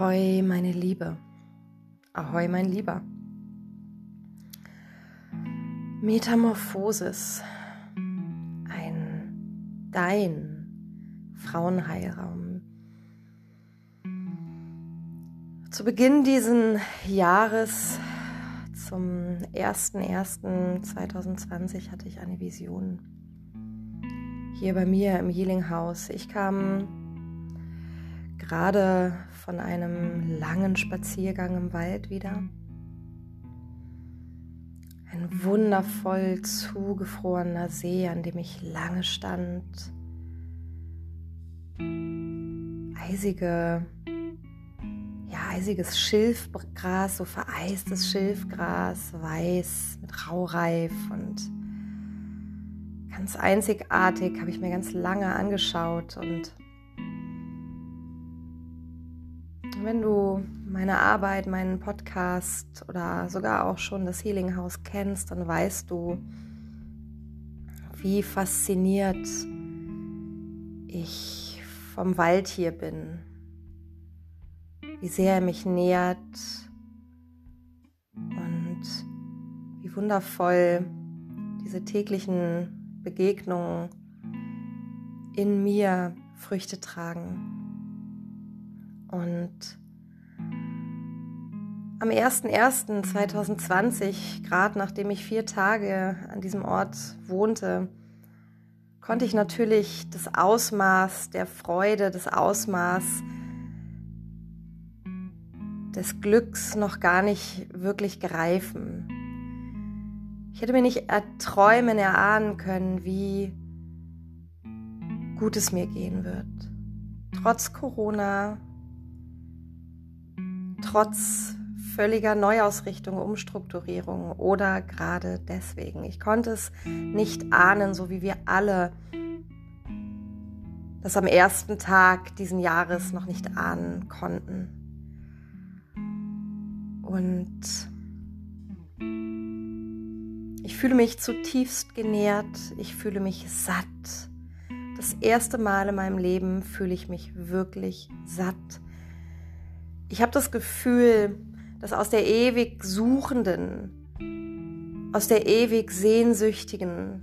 Ahoi, meine Liebe. Ahoi, mein Lieber. Metamorphosis. Ein Dein Frauenheilraum. Zu Beginn dieses Jahres, zum 01.01.2020, hatte ich eine Vision. Hier bei mir im Healing House. Ich kam gerade von einem langen Spaziergang im Wald wieder. Ein wundervoll zugefrorener See, an dem ich lange stand. Eisige, ja, eisiges Schilfgras, so vereistes Schilfgras, weiß mit Raureif und ganz einzigartig, habe ich mir ganz lange angeschaut und Wenn du meine Arbeit, meinen Podcast oder sogar auch schon das Healing House kennst, dann weißt du, wie fasziniert ich vom Wald hier bin, wie sehr er mich nährt und wie wundervoll diese täglichen Begegnungen in mir Früchte tragen. Und am 01.01.2020, gerade nachdem ich vier Tage an diesem Ort wohnte, konnte ich natürlich das Ausmaß der Freude, das Ausmaß des Glücks noch gar nicht wirklich greifen. Ich hätte mir nicht erträumen, erahnen können, wie gut es mir gehen wird. Trotz Corona, trotz völliger Neuausrichtung, Umstrukturierung oder gerade deswegen. Ich konnte es nicht ahnen, so wie wir alle das am ersten Tag diesen Jahres noch nicht ahnen konnten. Und ich fühle mich zutiefst genährt, ich fühle mich satt. Das erste Mal in meinem Leben fühle ich mich wirklich satt ich habe das Gefühl, dass aus der ewig Suchenden, aus der ewig Sehnsüchtigen,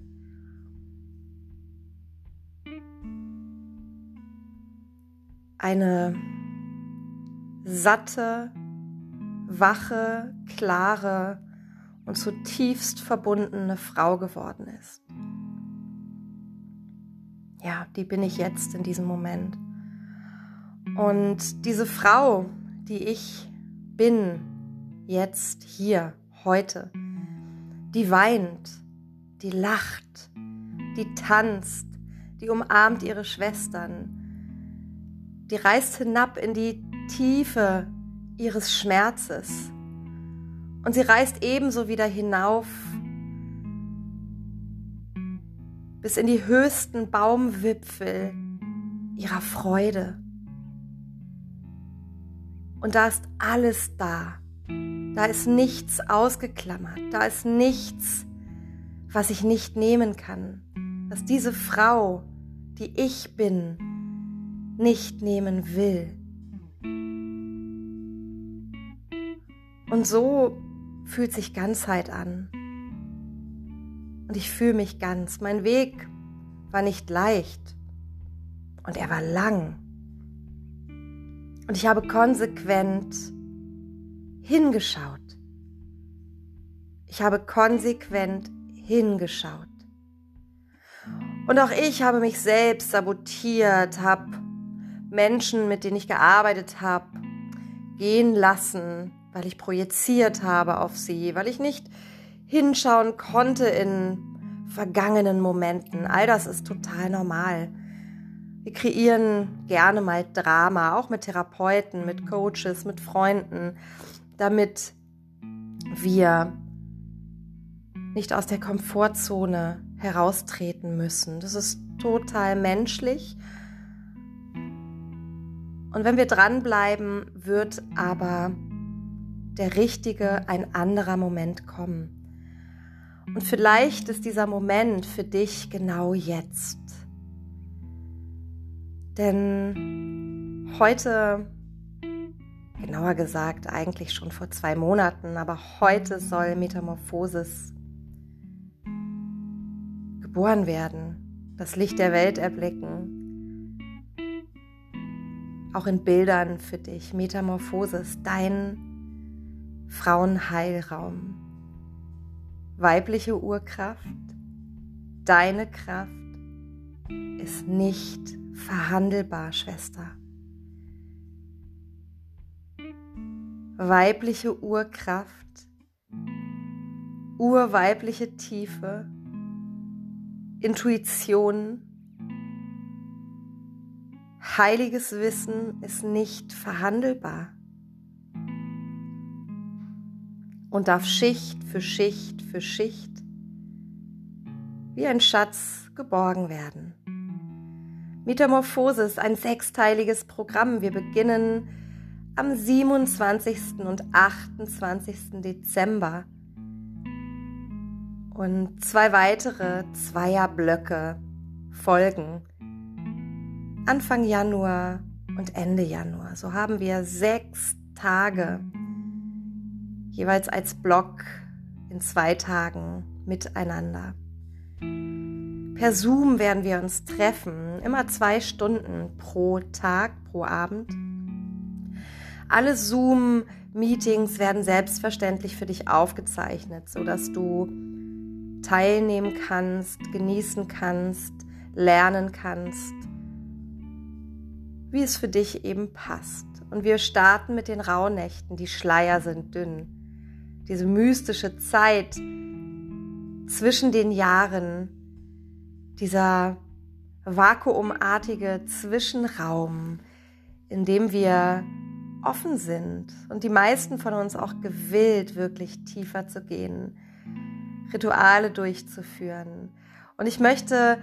eine satte, wache, klare und zutiefst verbundene Frau geworden ist. Ja, die bin ich jetzt in diesem Moment. Und diese Frau, die ich bin, jetzt, hier, heute, die weint, die lacht, die tanzt, die umarmt ihre Schwestern, die reist hinab in die Tiefe ihres Schmerzes und sie reist ebenso wieder hinauf bis in die höchsten Baumwipfel ihrer Freude. Und da ist alles da. Da ist nichts ausgeklammert. Da ist nichts, was ich nicht nehmen kann. Was diese Frau, die ich bin, nicht nehmen will. Und so fühlt sich Ganzheit an. Und ich fühle mich ganz. Mein Weg war nicht leicht. Und er war lang. Und ich habe konsequent hingeschaut. Ich habe konsequent hingeschaut. Und auch ich habe mich selbst sabotiert, habe Menschen, mit denen ich gearbeitet habe, gehen lassen, weil ich projiziert habe auf sie, weil ich nicht hinschauen konnte in vergangenen Momenten. All das ist total normal. Wir kreieren gerne mal Drama, auch mit Therapeuten, mit Coaches, mit Freunden, damit wir nicht aus der Komfortzone heraustreten müssen. Das ist total menschlich. Und wenn wir dranbleiben, wird aber der richtige, ein anderer Moment kommen. Und vielleicht ist dieser Moment für dich genau jetzt. Denn heute Genauer gesagt eigentlich schon vor zwei Monaten, aber heute soll Metamorphosis geboren werden, das Licht der Welt erblicken. Auch in Bildern für dich, Metamorphosis, dein Frauenheilraum. Weibliche Urkraft, deine Kraft ist nicht verhandelbar, Schwester. Weibliche Urkraft, urweibliche Tiefe, Intuition, heiliges Wissen ist nicht verhandelbar und darf Schicht für Schicht für Schicht wie ein Schatz geborgen werden. Metamorphosis, ein sechsteiliges Programm. Wir beginnen am 27. und 28. Dezember und zwei weitere Zweierblöcke folgen. Anfang Januar und Ende Januar. So haben wir sechs Tage jeweils als Block in zwei Tagen miteinander. Per Zoom werden wir uns treffen, immer zwei Stunden pro Tag, pro Abend. Alle Zoom-Meetings werden selbstverständlich für dich aufgezeichnet, sodass du teilnehmen kannst, genießen kannst, lernen kannst, wie es für dich eben passt. Und wir starten mit den Rauhnächten. Die Schleier sind dünn. Diese mystische Zeit zwischen den Jahren, dieser vakuumartige Zwischenraum, in dem wir offen sind und die meisten von uns auch gewillt, wirklich tiefer zu gehen, Rituale durchzuführen. Und ich möchte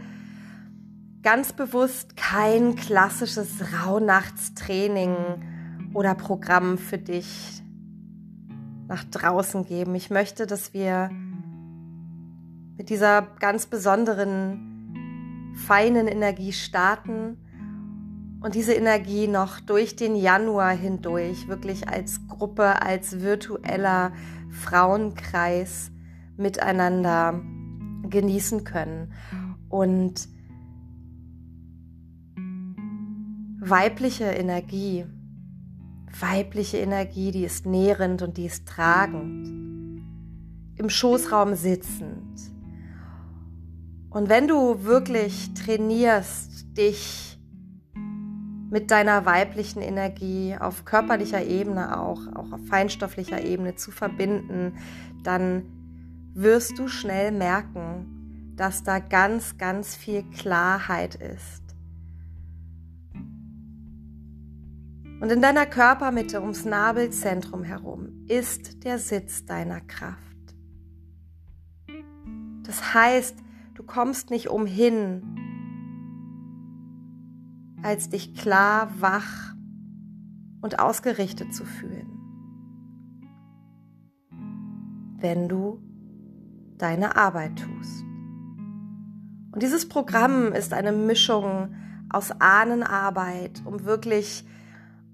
ganz bewusst kein klassisches Rauhnachtstraining oder Programm für dich nach draußen geben. Ich möchte, dass wir mit dieser ganz besonderen, feinen Energie starten und diese Energie noch durch den Januar hindurch wirklich als Gruppe, als virtueller Frauenkreis miteinander genießen können. Und weibliche Energie, weibliche Energie, die ist nährend und die ist tragend, im Schoßraum sitzend. Und wenn du wirklich trainierst, dich mit deiner weiblichen Energie auf körperlicher Ebene auch, auch auf feinstofflicher Ebene zu verbinden, dann wirst du schnell merken, dass da ganz, ganz viel Klarheit ist. Und in deiner Körpermitte ums Nabelzentrum herum ist der Sitz deiner Kraft. Das heißt, du kommst nicht umhin, als dich klar, wach und ausgerichtet zu fühlen. Wenn du deine Arbeit tust. Und dieses Programm ist eine Mischung aus Ahnenarbeit, um wirklich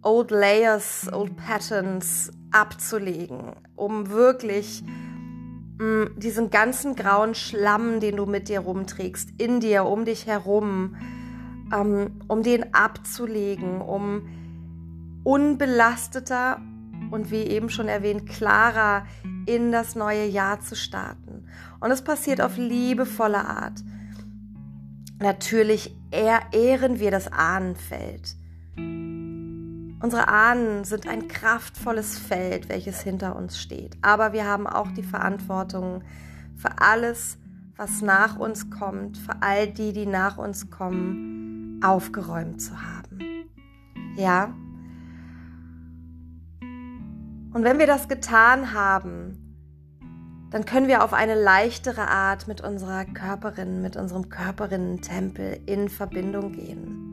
Old Layers, Old Patterns abzulegen, um wirklich mh, mm, diesen ganzen grauen Schlamm, den du mit dir rumträgst, in dir, um dich herum, ähm, um den abzulegen, um unbelasteter und wie eben schon erwähnt, klarer in das neue Jahr zu starten. Und es passiert auf liebevolle Art. Natürlich ehren wir das Ahnenfeld. Unsere Ahnen sind ein kraftvolles Feld, welches hinter uns steht. Aber wir haben auch die Verantwortung für alles, was nach uns kommt, für all die, die nach uns kommen, aufgeräumt zu haben. Ja? Und wenn wir das getan haben, dann können wir auf eine leichtere Art mit unserer Körperin, mit unserem Körperinnen-Tempel in Verbindung gehen.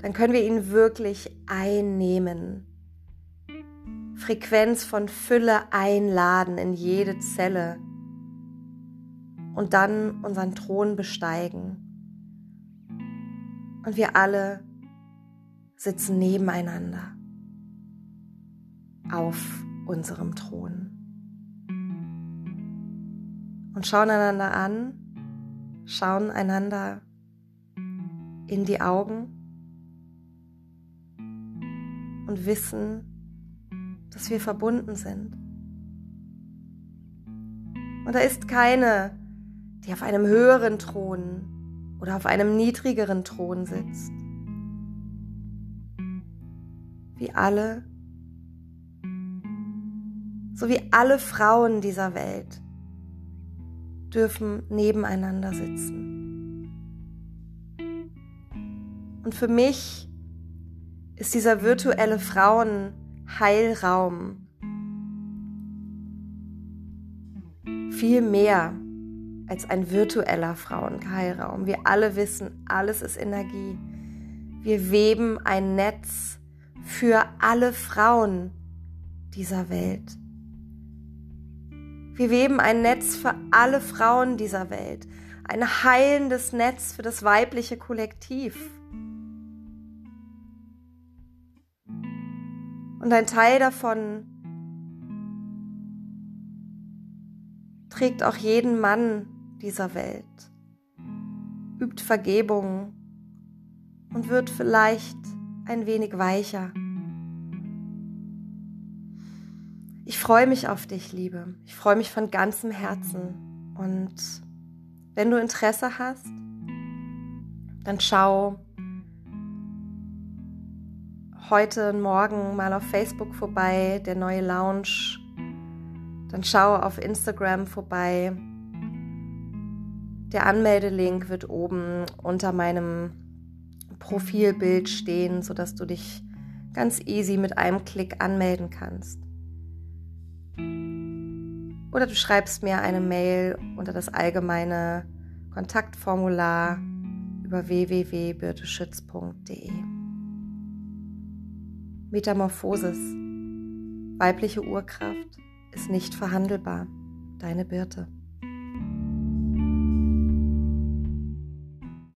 Dann können wir ihn wirklich einnehmen. Frequenz von Fülle einladen in jede Zelle und dann unseren Thron besteigen. Und wir alle sitzen nebeneinander. auf unserem Thron. Und schauen einander an, schauen einander in die Augen und wissen, dass wir verbunden sind. Und da ist keine, die auf einem höheren Thron oder auf einem niedrigeren Thron sitzt. Wie alle, so wie alle Frauen dieser Welt dürfen nebeneinander sitzen. Und für mich ist dieser virtuelle Frauenheilraum viel mehr als ein virtueller Frauenheilraum. Wir alle wissen, alles ist Energie. Wir weben ein Netz für alle Frauen dieser Welt. Wir weben ein Netz für alle Frauen dieser Welt, ein heilendes Netz für das weibliche Kollektiv. Und ein Teil davon trägt auch jeden Mann dieser Welt, übt Vergebung und wird vielleicht ein wenig weicher. Ich freue mich auf dich, Liebe. Ich freue mich von ganzem Herzen. Und wenn du Interesse hast, dann schau heute und morgen mal auf Facebook vorbei, der neue Lounge. Dann schau auf Instagram vorbei. Der Anmeldelink wird oben unter meinem Profilbild stehen, sodass du dich ganz easy mit einem Klick anmelden kannst. Oder du schreibst mir eine Mail unter das allgemeine Kontaktformular über www.birteschütz.de. Metamorphosis. Weibliche Urkraft ist nicht verhandelbar. Deine Birte.